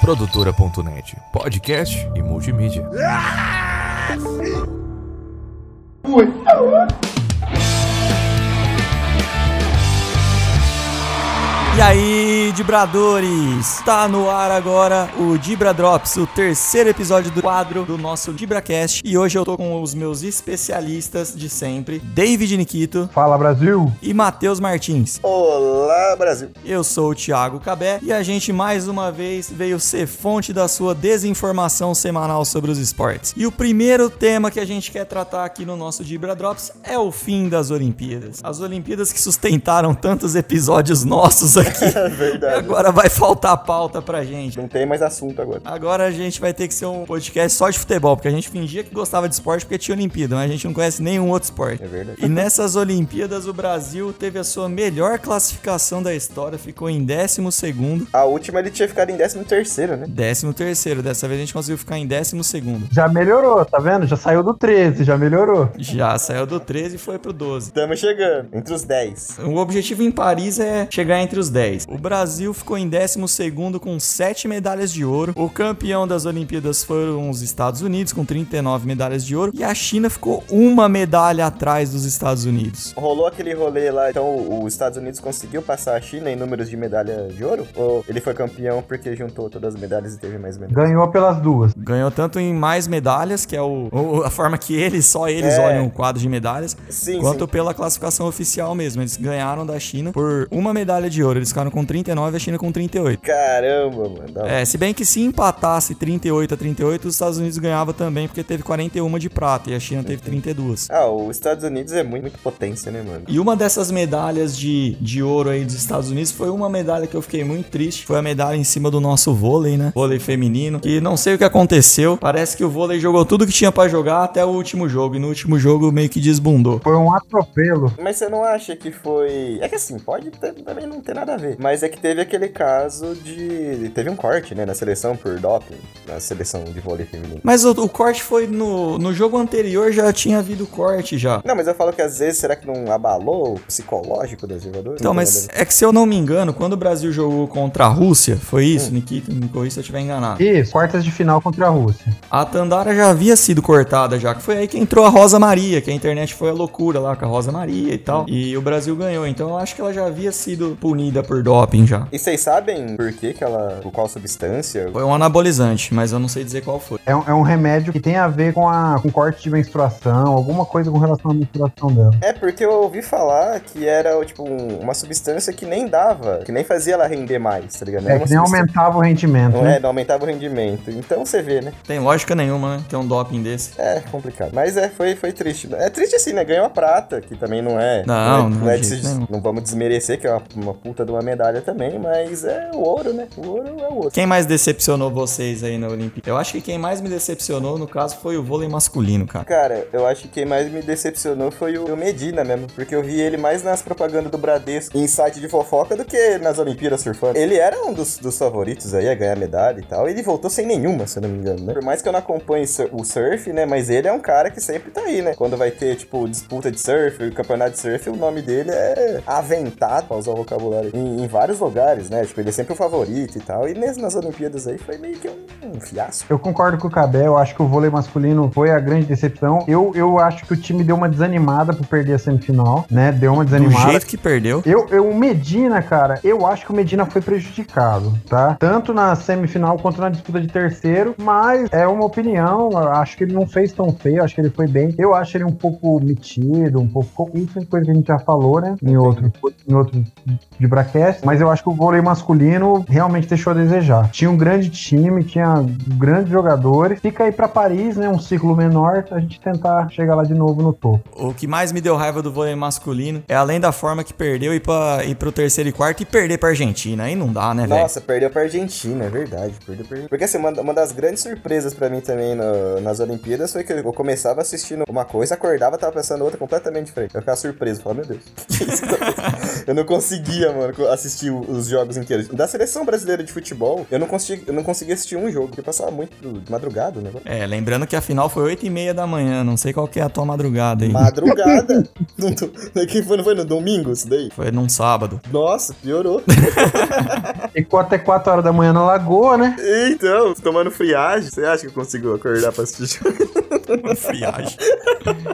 Produtora.net, podcast e multimídia. E aí, Dibradores! Tá no ar agora o Dibra Drops, o terceiro episódio do quadro do nosso DibraCast. E hoje eu tô com os meus especialistas de sempre, David Nikito Fala Brasil! e Matheus Martins. Olá, Brasil! Eu sou o Thiago Cabé e a gente mais uma vez veio ser fonte da sua desinformação semanal sobre os esportes. E o primeiro tema que a gente quer tratar aqui no nosso Dibra Drops é o fim das Olimpíadas. As Olimpíadas que sustentaram tantos episódios nossos aqui. É verdade. Agora vai faltar pauta pra gente. Não tem mais assunto agora. Agora a gente vai ter que ser um podcast só de futebol, porque a gente fingia que gostava de esporte porque tinha Olimpíada, mas a gente não conhece nenhum outro esporte. É verdade. E nessas Olimpíadas o Brasil teve a sua melhor classificação da história, ficou em 12 segundo. A última ele tinha ficado em 13 terceiro, né? 13 terceiro, dessa vez a gente conseguiu ficar em 12 segundo. Já melhorou, tá vendo? Já saiu do 13, já melhorou. Já saiu do 13 e foi pro 12. Estamos chegando. Entre os 10. O objetivo em Paris é chegar entre os 10. O Brasil ficou em 12 com 7 medalhas de ouro. O campeão das Olimpíadas foram os Estados Unidos, com 39 medalhas de ouro. E a China ficou uma medalha atrás dos Estados Unidos. Rolou aquele rolê lá, então os Estados Unidos conseguiu passar a China em números de medalha de ouro? Ou ele foi campeão porque juntou todas as medalhas e teve mais medalhas? Ganhou pelas duas. Ganhou tanto em mais medalhas, que é o, o- a forma que eles, só eles É. olham o quadro de medalhas, Sim, quanto sim. pela classificação oficial mesmo. Eles ganharam da China por uma medalha de ouro. Eles ficaram com 39 e a China com 38. Caramba, mano. É, se bem que se empatasse 38 a 38, os Estados Unidos ganhava também, porque teve 41 de prata e a China teve 32. Ah, os Estados Unidos é muito, muito potência, né, mano? E uma dessas medalhas de, de ouro aí dos Estados Unidos foi uma medalha que eu fiquei muito triste. Foi a medalha em cima do nosso vôlei, né? Vôlei feminino. Que não sei o que aconteceu. Parece que o vôlei jogou tudo que tinha pra jogar até o último jogo. E no último jogo meio que desbundou. Foi um atropelo. Mas você não acha que foi. É que assim, pode ter- também não ter nada a ver. Mas é que teve aquele caso de. Teve um corte, né, na seleção por doping, na seleção de vôlei feminino. Mas o, o corte foi no, no jogo anterior, já tinha havido corte já. Não, mas eu falo que às vezes, será que não abalou o psicológico das jogadoras? Então, mas é que se eu não me engano, quando o Brasil jogou contra a Rússia, foi isso, Hum. Nikita, me corrija se eu estiver enganado. Isso, quartas de final contra a Rússia. A Tandara já havia sido cortada já, que foi aí que entrou a Rosa Maria, que a internet foi a loucura lá com a Rosa Maria e tal. E o Brasil ganhou, então eu acho que ela já havia sido punida por doping já. E vocês sabem por que que ela... Por qual substância? Foi um anabolizante, mas eu não sei dizer qual foi. É um, é um remédio que tem a ver com, a, com corte de menstruação, alguma coisa com relação à menstruação dela. É porque eu ouvi falar que era, tipo, um- uma substância que nem dava, que nem fazia ela render mais, tá ligado? Não É que nem aumentava o rendimento, Não né? é, não aumentava o rendimento. Então você vê, né? Tem lógica nenhuma, né? Ter um doping desse. É complicado. Mas é, foi, foi triste. É triste assim, né? Ganhou a prata, que também não é. Não, é, não, é de de jeito se- nenhum. não vamos desmerecer, que é uma, uma puta de uma medalha também, mas é o ouro, né? O ouro é o ouro. Quem mais decepcionou vocês aí na Olimpíada? Eu acho que quem mais me decepcionou, no caso, foi o vôlei masculino, cara. Cara, eu acho que quem mais me decepcionou foi o Medina mesmo, porque eu vi ele mais nas propagandas do Bradesco em site de fofoca do que nas Olimpíadas surfando. Ele era um dos, dos favoritos aí a ganhar medalha e tal, e ele voltou sem nenhuma, se eu não me engano, né? Por mais que eu não acompanhe o surf, né, mas ele é um cara que sempre tá aí, né? Quando vai ter, tipo, disputa de surf, campeonato de surf, o nome dele é aventado, pra usar o vocabulário, em, em vários lugares, né? Tipo, ele é sempre o favorito e tal, e nesse- nas Olimpíadas aí foi meio que um, um fiasco. Eu concordo com o Cabé, eu acho que o vôlei masculino foi a grande decepção. Eu, eu acho que o time deu uma desanimada por perder a semifinal, né? Deu uma Do desanimada. jeito que perdeu. Eu, eu, o Medina, cara, eu acho que o Medina foi prejudicado, tá? Tanto na semifinal quanto na disputa de terceiro, mas é uma opinião. eu Acho que ele não fez tão feio, acho que ele foi bem. Eu acho ele um pouco metido, um pouco. Isso é coisa que a gente já falou, né? Em outro, em outro de braquete. Mas eu acho que o vôlei masculino realmente deixou a desejar. Tinha um grande time, tinha grandes jogadores. Fica aí pra Paris, né? Um ciclo menor, a gente tentar chegar lá de novo no topo. O que mais me deu raiva do vôlei masculino é além da forma que perdeu ir, pra, ir pro terceiro e quarto e perder pra Argentina. Aí não dá, né, velho? Nossa, perdeu pra Argentina, é verdade. Perdeu pra... Porque assim, uma, uma das grandes surpresas pra mim também no- nas Olimpíadas foi que eu começava assistindo uma coisa, acordava, tava pensando outra completamente diferente. Eu ficava surpreso, falava, meu Deus, que que é isso que tá acontecendo? Eu não conseguia, mano, assistir o- os os jogos inteiros. Da seleção brasileira de futebol, eu não consegui, eu não consegui assistir um jogo, porque passava muito de madrugada, né? É, lembrando que a final foi 8 e meia da manhã, não sei qual que é a tua madrugada aí. Madrugada? não, tô- que foi, não foi no domingo isso daí? Foi num sábado. Nossa, piorou. Ficou até 4 horas da manhã na lagoa, né? então, tomando friagem, você acha que eu consigo acordar pra assistir jogo? Friagem.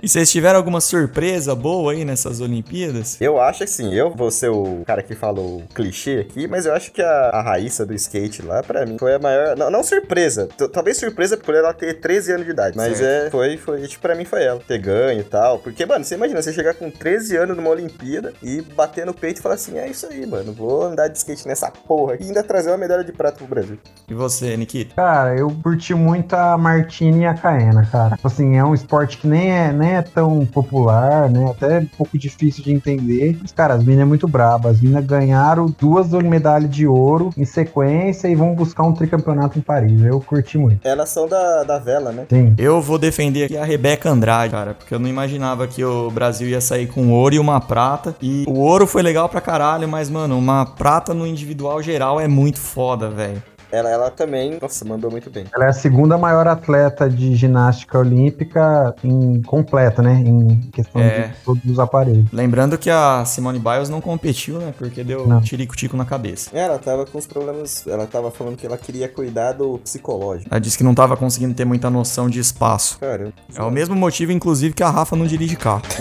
e vocês tiveram alguma surpresa boa aí nessas Olimpíadas? Eu acho assim, eu vou ser o cara que falou o clichê aqui, mas eu acho que a, a Raíssa do skate lá, pra mim, foi a maior. Não, não surpresa. Talvez surpresa por ela ter 13 anos de idade. Mas Certo. é, foi, foi, tipo, pra mim foi ela. Ter ganho e tal. Porque, mano, você imagina, você chegar com 13 anos numa Olimpíada e bater no peito e falar assim: é isso aí, mano, vou andar de skate nessa porra aqui e ainda trazer uma medalha de prata pro Brasil. E você, Nikita? Cara, eu curti muito a Martini e a Caena, cara. Assim, é um esporte que nem é, nem é tão popular, né? Até um pouco difícil de entender. Mas, cara, as minas é muito braba. As minas ganharam duas medalhas de ouro em sequência e vão buscar um tricampeonato em Paris. Eu curti muito. Elas são da, da vela, né? Sim. Eu vou defender aqui a Rebeca Andrade, cara, porque eu não imaginava que o Brasil ia sair com ouro e uma prata. E o ouro foi legal pra caralho, mas, mano, uma prata no individual geral é muito foda, velho. Ela, ela também, nossa, mandou muito bem. Ela é a segunda maior atleta de ginástica olímpica em completa, né? Em questão É. de todos os aparelhos. Lembrando que a Simone Biles não competiu, né? Porque deu Não. tirico-tico na cabeça. É, Ela tava com os problemas. Ela tava falando que ela queria cuidar do psicológico. Ela disse que não tava conseguindo ter muita noção de espaço. Cara, É o mesmo motivo, inclusive, que a Rafa não dirige carro.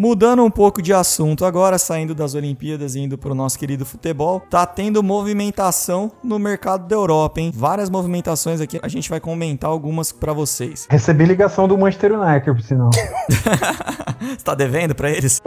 Mudando um pouco de assunto agora, saindo das Olimpíadas e indo pro nosso querido futebol, tá tendo movimentação no mercado da Europa, hein? Várias movimentações aqui, a gente vai comentar algumas pra vocês. Recebi ligação do Manchester United, por sinal. Você tá devendo pra eles?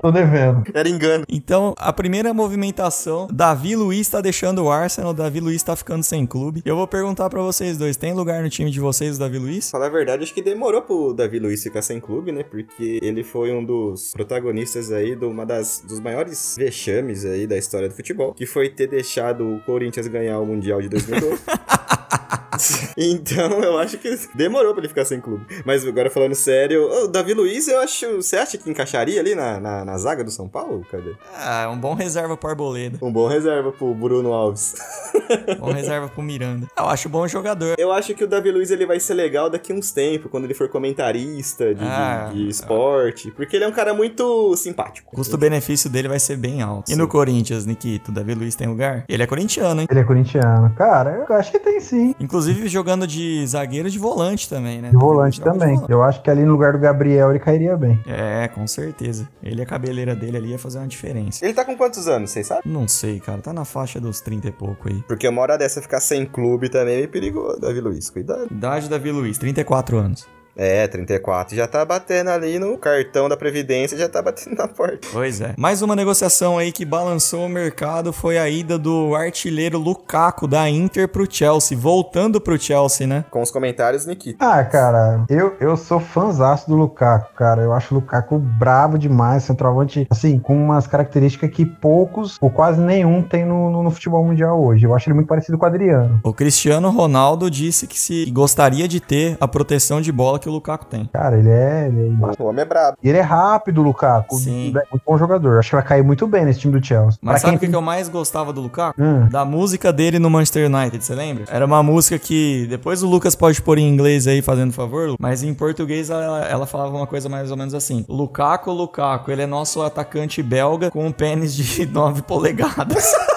Tô devendo. era engano. Então, a primeira movimentação, Davi Luiz tá deixando o Arsenal, Davi Luiz tá ficando sem clube. Eu vou perguntar pra vocês dois, tem lugar no time de vocês, o Davi Luiz? Falar a verdade, acho que demorou pro Davi Luiz ficar sem clube, né? Porque ele foi um dos protagonistas aí de uma das dos maiores vexames aí da história do futebol, que foi ter deixado o Corinthians ganhar o Mundial de 2012. então, eu acho que demorou pra ele ficar sem clube. Mas agora falando sério, o Davi Luiz, eu acho. Você acha que encaixaria ali na, na, na zaga do São Paulo? Cadê? Ah, é um bom reserva pro Arboleda. Um bom reserva pro Bruno Alves. Bom reserva pro Miranda. Eu acho bom jogador. Eu acho que o Davi Luiz ele vai ser legal daqui uns tempos, quando ele for comentarista de, de- Ah, de esporte. Porque ele é um cara muito simpático. O custo-benefício dele vai ser bem alto. E Sim. no Corinthians, Nikito, o Davi Luiz tem lugar? Ele é corintiano, hein? Ele é corintiano. Cara, eu acho que tem sim. Inclusive jogando de zagueiro e de volante também, né? De volante Joga de também. volante. Eu acho que ali no lugar do Gabriel ele cairia bem. É, com certeza. Ele e a cabeleira dele ali ia fazer uma diferença. Ele tá com quantos anos, vocês sabem? Não sei, cara. Tá na faixa dos 30 e pouco aí. Porque uma hora dessa ficar sem clube também é meio perigoso, Davi Luiz. Cuidado. Idade Davi Luiz, 34 anos. É, 34. Já tá batendo ali no cartão da Previdência, já tá batendo na porta. Pois é. Mais uma negociação aí que balançou o mercado foi a ida do artilheiro Lukaku da Inter pro Chelsea, voltando pro Chelsea, né? Com os comentários, Nikita. Ah, cara, eu, eu sou fãzaço do Lukaku, cara. Eu acho o Lukaku bravo demais, centroavante, assim, com umas características que poucos ou quase nenhum tem no, no, no futebol mundial hoje. Eu acho ele muito parecido com o Adriano. O Cristiano Ronaldo disse que se gostaria de ter a proteção de bola que o Lukaku tem. Cara, ele é. Ele é, O homem é brabo. ele é rápido, o Lukaku. Sim. É muito bom jogador. Acho que vai cair muito bem nesse time do Chelsea. Mas Pra sabe o que tem- que eu mais gostava do Lukaku? Hum. Da música dele no Manchester United, você lembra? Era uma música que depois o Lucas pode pôr em inglês aí, fazendo favor, mas em português ela, ela falava uma coisa mais ou menos assim: Lukaku, Lukaku, ele é nosso atacante belga com um pênis de 9 polegadas.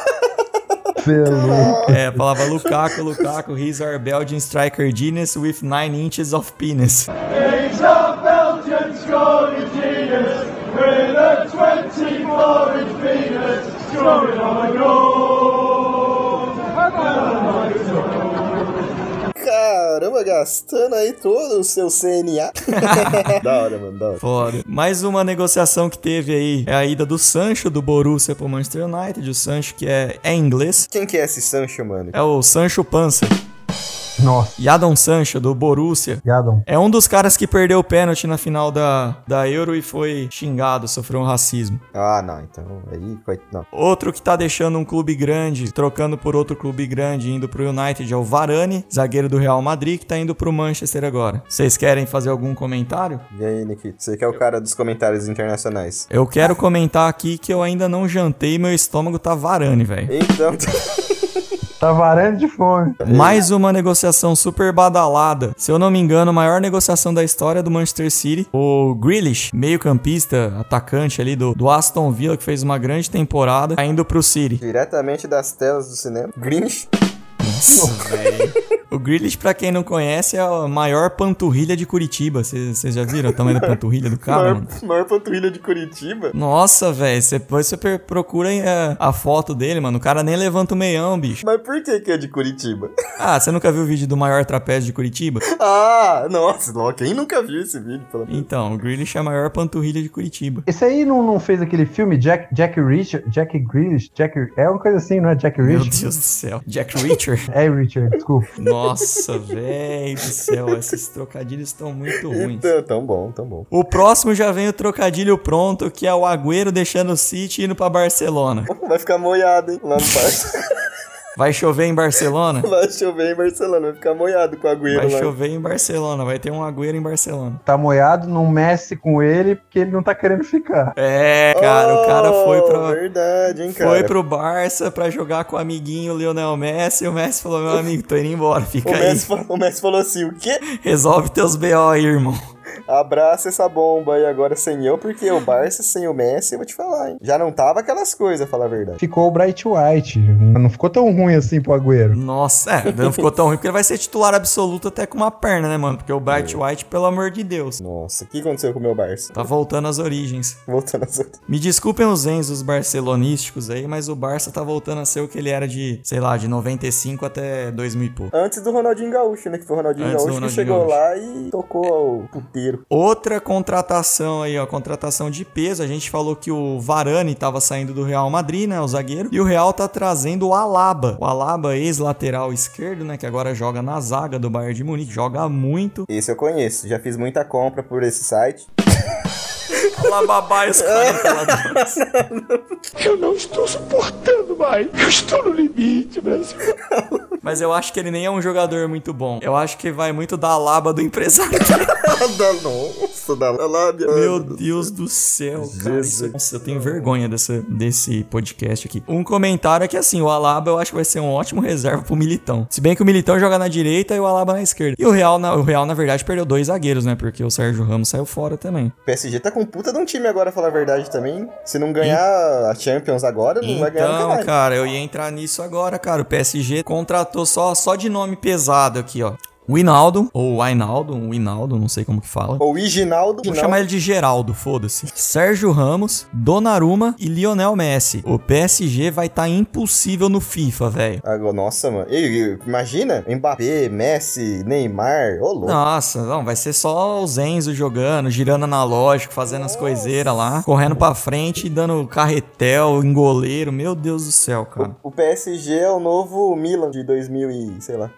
É é, falava Lukaku, Lukaku, he's our Belgian striker genius with 9 inches of penis. Caramba, gastando aí todo o seu CNA. da hora, mano, da hora. Foda. Mais uma negociação que teve aí é a ida do Sancho do Borussia pro Manchester United. O Sancho que é, é inglês. Quem que é esse Sancho, mano? É o Sancho Panza. Nossa, Jadon Sancho, do Borussia. Yadon. É um dos caras que perdeu o pênalti na final da, da Euro e foi xingado, sofreu um racismo. Ah, não, então aí, coit- não. Outro que tá deixando um clube grande, trocando por outro clube grande, indo pro United, é o Varane, zagueiro do Real Madrid, que tá indo pro Manchester agora. Vocês querem fazer algum comentário? E aí, Nikito, você que é o cara dos comentários internacionais. Eu quero comentar aqui que eu ainda não jantei e meu estômago tá Varane, velho. Então, Tá varando de fome. Mais uma negociação super badalada. Se eu não me engano, a maior negociação da história do Manchester City. O Grealish, meio-campista, atacante ali do, do Aston Villa, que fez uma grande temporada, tá indo pro City. diretamente das telas do cinema. Grinch. Nossa, velho. O Grealish, pra quem não conhece, é a maior panturrilha de Curitiba. Vocês já viram o tamanho da panturrilha do cara, Maior, mano? maior panturrilha de Curitiba. Nossa, velho. Você- Depois você procura é, a foto dele, mano. O cara nem levanta o meião, bicho. Mas por que que é de Curitiba? Ah, você nunca viu o vídeo do maior trapézio de Curitiba? Ah, nossa, quem nunca viu esse vídeo? Pelo amor de Então, o Grealish é a maior panturrilha de Curitiba. Esse aí não, não fez aquele filme Jack, Jack Richard, Jack Grealish, Jack, é uma coisa assim, não é Jack Meu Richard? Deus do céu. Jack Reacher. É Richard, desculpa. Nossa, velho do céu. Esses trocadilhos estão muito ruins. Então, tão bom, tão bom. O próximo já vem o trocadilho pronto, que é o Agüero deixando o City e indo pra Barcelona. Vai ficar molhado, hein? Lá no parque. Vai chover em Barcelona? Vai chover em Barcelona, vai ficar molhado com a agüero Vai lá. chover em Barcelona, vai ter um Agüero em Barcelona. Tá moiado, não mexe com ele porque ele não tá querendo ficar. É, cara, o cara foi Oh, pra. Verdade, hein, cara. Foi pro Barça pra jogar com o amiguinho Lionel Messi e o Messi falou: Meu amigo, tô indo embora, O fica aí. Messi, o Messi falou assim: o quê? Resolve teus BO aí, irmão. Abraça essa bomba aí agora sem eu, porque o Barça sem o Messi, eu vou te falar, hein? Já não tava aquelas coisas, falar a verdade. Ficou o Bright White. Não ficou tão ruim assim pro Agüero. Nossa, é, não ficou tão ruim porque ele vai ser titular absoluto até com uma perna, né, mano? Porque o Bright É. White, pelo amor de Deus, Nossa, o que aconteceu com o meu Barça? tá voltando às origens. Voltando às outras. Me desculpem os enzos barcelonísticos aí, mas o Barça tá voltando a ser o que ele era de, sei lá, de 95 até 2000 e pouco. Antes do Ronaldinho Gaúcho, né? Que foi o Ronaldinho Antes do Gaúcho que Ronaldinho chegou Gaúcho. lá e tocou o puteiro. Outra contratação aí, ó, contratação de peso. A gente falou que o Varane tava saindo do Real Madrid, né, o zagueiro, e o Real tá trazendo o Alaba. O Alaba, ex-lateral esquerdo, né, que agora joga na zaga do Bayern de Munique, joga muito. Esse eu conheço, já fiz muita compra por esse site. Alaba os 40 ladrões. Eu não estou suportando mais. Eu estou no limite, Brasil. Mas eu acho que ele nem é um jogador muito bom. Eu acho que vai muito da Alaba do empresário. da nossa, da lábia. Meu Deus do céu, cara. Isso- Nossa, eu tenho vergonha dessa, desse podcast aqui. Um comentário é que assim, o Alaba eu acho que vai ser um ótimo reserva pro Militão. Se bem que o Militão joga na direita e o Alaba na esquerda. E o Real, na, o Real na verdade, perdeu dois zagueiros, né? Porque o Sérgio Ramos saiu fora também. O PSG tá com puta de um time agora, falar a verdade também. Se não ganhar a Champions agora, não vai ganhar Então, cara, eu ia entrar nisso agora, cara. O PSG contratou só, só de nome pesado aqui, ó. O Hinaldo, ou o Ainaldo, o Hinaldo, não sei como que fala. O Iginaldo. Vou chamar ele de Geraldo, foda-se. Sérgio Ramos, Donnarumma e Lionel Messi. O PSG vai estar impossível no FIFA, velho. Agora, nossa, mano. E, imagina, Mbappé, Messi, Neymar. Ô, louco. Nossa, não, vai ser só o Zenzo jogando, girando analógico, fazendo as coiseiras lá, correndo pra frente e dando carretel, engoleiro. Meu Deus do céu, cara. O PSG é o novo Milan de 2000 e, sei lá,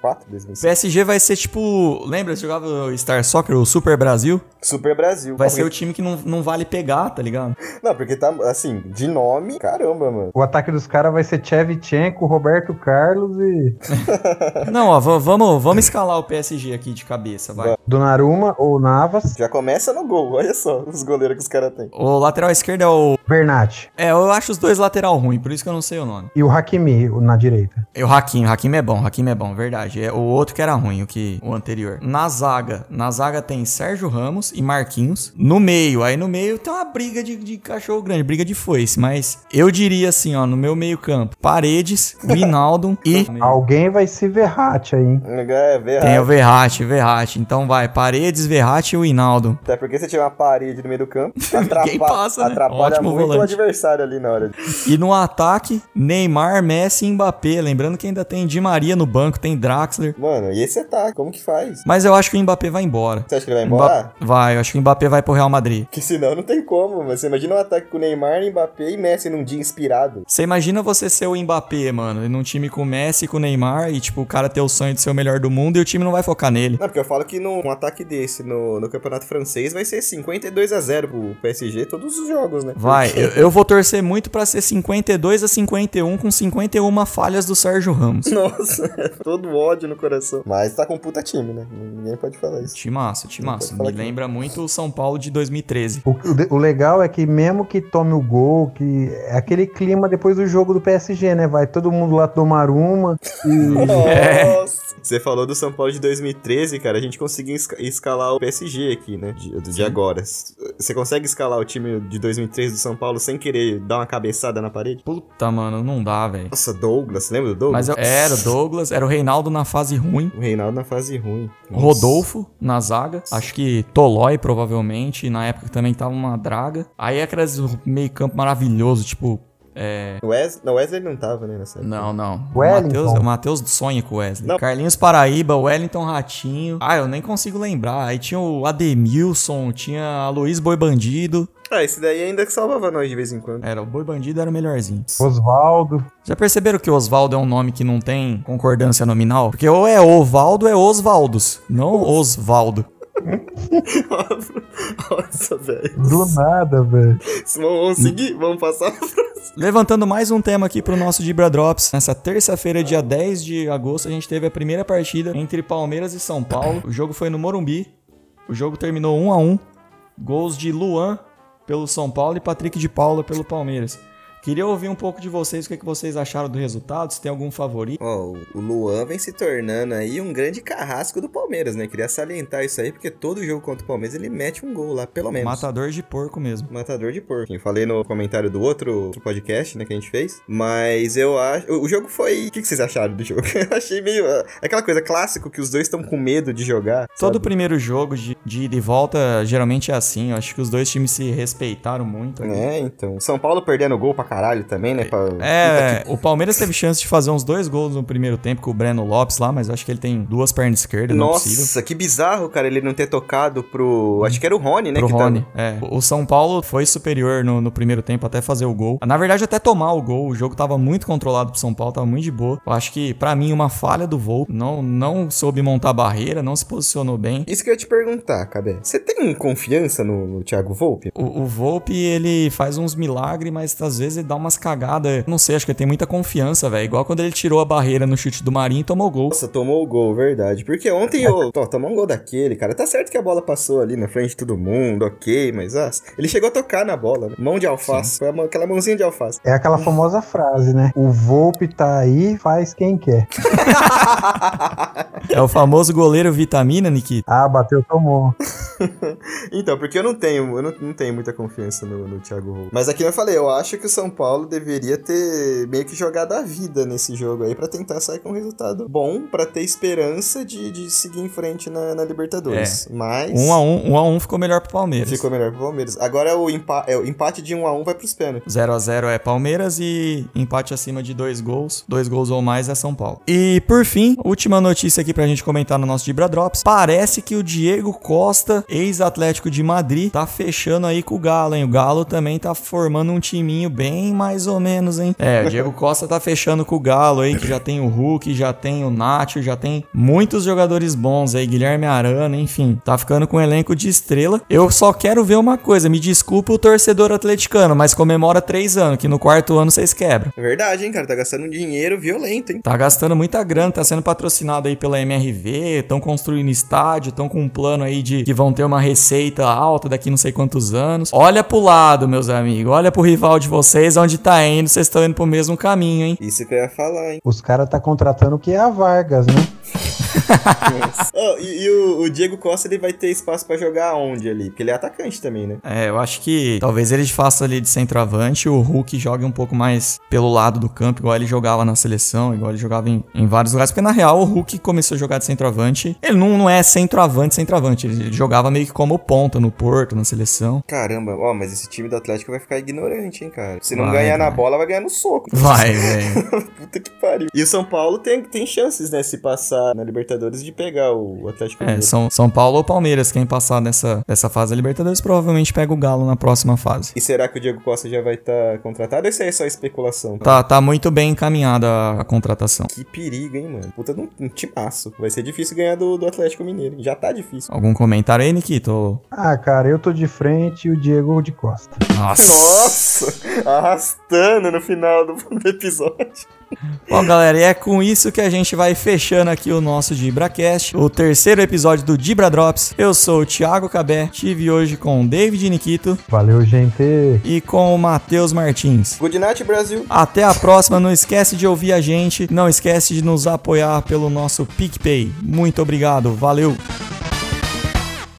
2004, O 2005. PSG vai ser tipo. Lembra? Você jogava o Star Soccer, o Super Brasil? Super Brasil. Vai Porque- ser o time que não, não vale pegar, tá ligado? Não, porque tá, assim, de nome, caramba, mano. O ataque dos caras vai ser Chevchenko, Roberto Carlos e Não, ó, va- vamos, vamos escalar o PSG aqui de cabeça, vai. Donnarumma ou Navas, Já começa no gol, olha só os goleiros que os caras têm. O lateral esquerdo é o. Bernat É, eu acho os dois lateral ruim, por isso que eu não sei o nome. e o Hakimi na direita. E o Hakim, o Hakim é bom, o Hakim é bom, verdade. É o outro que era ruim, o que o anterior. Na zaga, na zaga tem Sérgio Ramos e Marquinhos. No meio, aí no meio tem uma briga de, de cachorro grande, briga de foice, mas eu diria assim, ó, no meu meio-campo, Paredes, Vinaldo e Alguém vai se Verratti aí, hein? É, Verratti. tem o Verratti, Verratti. Então vai Paredes, Verratti e o Hinaldo. Até porque você tinha uma parede no meio do campo, atrapa passa, né? atrapalha Ótimo muito o volante. adversário ali na hora. E no ataque, Neymar, Messi e Mbappé. Lembrando que ainda tem Di Maria no banco, tem Draxler. Mano, e esse ataque, como que faz? Mas eu acho que o Mbappé vai embora. Você acha que ele vai embora? Mba- Vai, eu acho que o Mbappé vai pro Real Madrid. Que senão não tem como, mas você imagina um ataque com Neymar, Mbappé e Messi num dia inspirado. Você imagina você ser o Mbappé, mano, num time com o Messi e com o Neymar e, tipo, o cara ter o sonho de ser o melhor do mundo e o time não vai focar nele. Não, porque eu falo que num um ataque desse no, no campeonato francês vai ser 52 a 0 pro PSG todos os jogos, né? Vai, Porque- eu, eu vou torcer muito pra ser 52 a 51 com 51 falhas do Sérgio Ramos. Nossa, todo ódio no coração. Mas tá com um puta time, né? Ninguém pode falar isso. Timaço, timaço. Me falar que- lembra muito o São Paulo de 2013. O, o legal é que mesmo que tome o gol, que é aquele clima depois do jogo do PSG, né? Vai todo mundo lá tomar uma e É. Nossa! Você falou do São Paulo de 2013, cara. A gente conseguiu esca- escalar o PSG aqui, né? De, de agora. Você consegue escalar o time de 2013 do São Paulo sem querer dar uma cabeçada na parede? Puta, mano, não dá, velho. Nossa, Douglas, lembra do Douglas? Mas era o Douglas, era o Reinaldo na fase ruim. O Reinaldo na fase ruim. Nossa. Rodolfo na zaga. Acho que Tolói, provavelmente. Na época também tava uma draga. Aí aqueles meio campo maravilhoso, tipo. É. Wes... Não, Wesley não tava, né, nessa época. Não, não. O Wellington. Matheus, o Matheus sonha com o Wesley. Não. Carlinhos Paraíba, Wellington Ratinho. Ah, eu nem consigo lembrar. Aí tinha o Ademilson, tinha a Luiz Boi Bandido. Ah, esse daí ainda que salvava nós de vez em quando. Era, o Boi Bandido era o melhorzinho. Osvaldo. Já perceberam que Osvaldo é um nome que não tem concordância nominal? Porque ou é Ovaldo ou é Osvaldos, não Osvaldo. Nossa, velho. Do nada, velho. Vamos, vamos seguir? Vamos passar? Levantando mais um tema aqui pro nosso Dibra Drops. Nessa terça-feira, dia 10 de agosto, a gente teve a primeira partida entre Palmeiras e São Paulo. O jogo foi no Morumbi. O jogo terminou 1 a 1 Gols de Luan pelo São Paulo e Patrick de Paula pelo Palmeiras. Queria ouvir um pouco de vocês, o que, é que vocês acharam do resultado, se tem algum favorito. Ó, o Luan vem se tornando aí um grande carrasco do Palmeiras, né? Queria salientar isso aí, porque todo jogo contra o Palmeiras ele mete um gol lá, pelo menos. Matador de porco mesmo. Matador de porco. Eu falei no comentário do outro, outro podcast, né, que a gente fez. Mas eu acho. O jogo foi. O que, que vocês acharam do jogo? Eu achei meio. ah, Aquela coisa clássico que os dois estão com medo de jogar. Todo sabe? primeiro jogo de, de ida e volta geralmente é assim. Eu acho que os dois times se respeitaram muito. É, então. São Paulo perdendo gol pra caralho também, né? Pra... É, o Palmeiras teve chance de fazer uns dois gols no primeiro tempo com o Breno Lopes lá, mas eu acho que ele tem duas pernas esquerdas, é. Nossa, que bizarro, cara, ele não ter tocado pro. Acho que era o Rony, né? Pro que Rony, Tá... é. O São Paulo foi superior no, no primeiro tempo até fazer o gol. Na verdade, até tomar o gol. O jogo tava muito controlado pro São Paulo, tava muito de boa. Eu acho que, pra mim, uma falha do voo. Não, não soube montar barreira, não se posicionou bem. Isso que eu ia te perguntar, Cabé. Você tem confiança no, no Thiago Volpe? O, o Volpe, ele faz uns milagres, mas às vezes ele dá umas cagadas. Não sei, acho que ele tem muita confiança, velho. Igual quando ele tirou a barreira no chute do Marinho e tomou gol. Nossa, tomou o gol, verdade. Porque ontem eu. Ó, tomou um gol daquele, cara. Tá certo que a bola passou ali na frente de todo mundo, ok, mas ah, ele chegou a tocar na bola, né? Mão de alface. Foi a mão- aquela mãozinha de alface. É aquela famosa frase, né? O Volpe tá aí, faz quem quer. É o famoso goleiro vitamina, Nikita. Ah, bateu, tomou. Então, porque eu não tenho, eu não, não tenho muita confiança no, no Thiago Volpe. Mas aqui eu falei, eu acho que o São Paulo deveria ter meio que jogado a vida nesse jogo aí pra tentar sair com um resultado bom, pra ter esperança de, de seguir em frente na, na Libertadores. Mas. Um a um, um a um ficou melhor pro Palmeiras. Ficou melhor pro Palmeiras. Agora o, empa é, o empate de 1 a 1 vai pros pênaltis. 0 a 0 é Palmeiras e empate acima de dois gols. Dois gols ou mais é São Paulo. E por fim, última notícia aqui pra gente comentar no nosso Dibra Drops. Parece que o Diego Costa, ex-Atlético de Madrid, tá fechando aí com o Galo, hein? O Galo também tá formando um timinho bem mais ou menos, hein? É, o Diego Costa tá fechando com o Galo aí, que já tem o Hulk, já tem o Nacho, já tem muitos jogadores bons aí, Guilherme Arana, enfim. Tá ficando com um elenco de estrela. Eu só quero ver uma coisa, me desculpa o torcedor atleticano, mas comemora três anos, que no quarto ano vocês quebram. É verdade, hein, cara? Tá gastando um dinheiro violento, hein? Tá gastando muita grana, tá sendo patrocinado aí pela MRV, estão construindo estádio, estão com um plano aí de que vão ter uma receita alta daqui não sei quantos anos. Olha pro lado, meus amigos, olha pro rival de vocês, onde tá indo, vocês estão indo pro mesmo caminho, hein? Isso que eu ia falar, hein? Os caras tá contratando o que é a Vargas, né? Oh, e, e o, o Diego Costa ele vai ter espaço pra jogar onde ali? Porque ele é atacante também, né? É, eu acho que talvez ele faça ali de centroavante, o Hulk jogue um pouco mais pelo lado do campo, igual ele jogava na seleção, igual ele jogava em, em vários lugares. Porque na real, o Hulk começou a jogar de centroavante. Ele não, não é centroavante, centroavante. Ele, ele jogava meio que como ponta no Porto, na seleção. Caramba, ó, mas esse time do Atlético vai ficar ignorante, hein, cara? Se não Vai, ganhar na vai. bola, vai ganhar no soco. Vai, velho. Puta que pariu. E o São Paulo tem, tem chances, né, se passar na Libertadores, de pegar o Atlético É, Mineiro. São, São Paulo ou Palmeiras, quem passar dessa, dessa fase da Libertadores provavelmente pega o Galo na próxima fase. E será que o Diego Costa já vai estar contratado ou isso aí é só especulação? Tá, tá muito bem encaminhada a, a contratação. Que perigo, hein, mano? Puta de um, um timaço. Vai ser difícil ganhar do, do Atlético Mineiro. Já tá difícil. Algum comentário aí, Nikito? Ah, cara, eu tô de frente e o Diego de costa. Nossa! Nossa! Arrastando no final do episódio. Bom, galera, e é com isso que a gente vai fechando aqui o nosso DibraCast, o terceiro episódio do Dibra Drops. Eu sou o Thiago Cabé, tive hoje com o David Nikito Valeu, gente. e com o Matheus Martins. Good night, Brasil. Até a próxima, não esquece de ouvir a gente, não esquece de nos apoiar pelo nosso PicPay. Muito obrigado, valeu!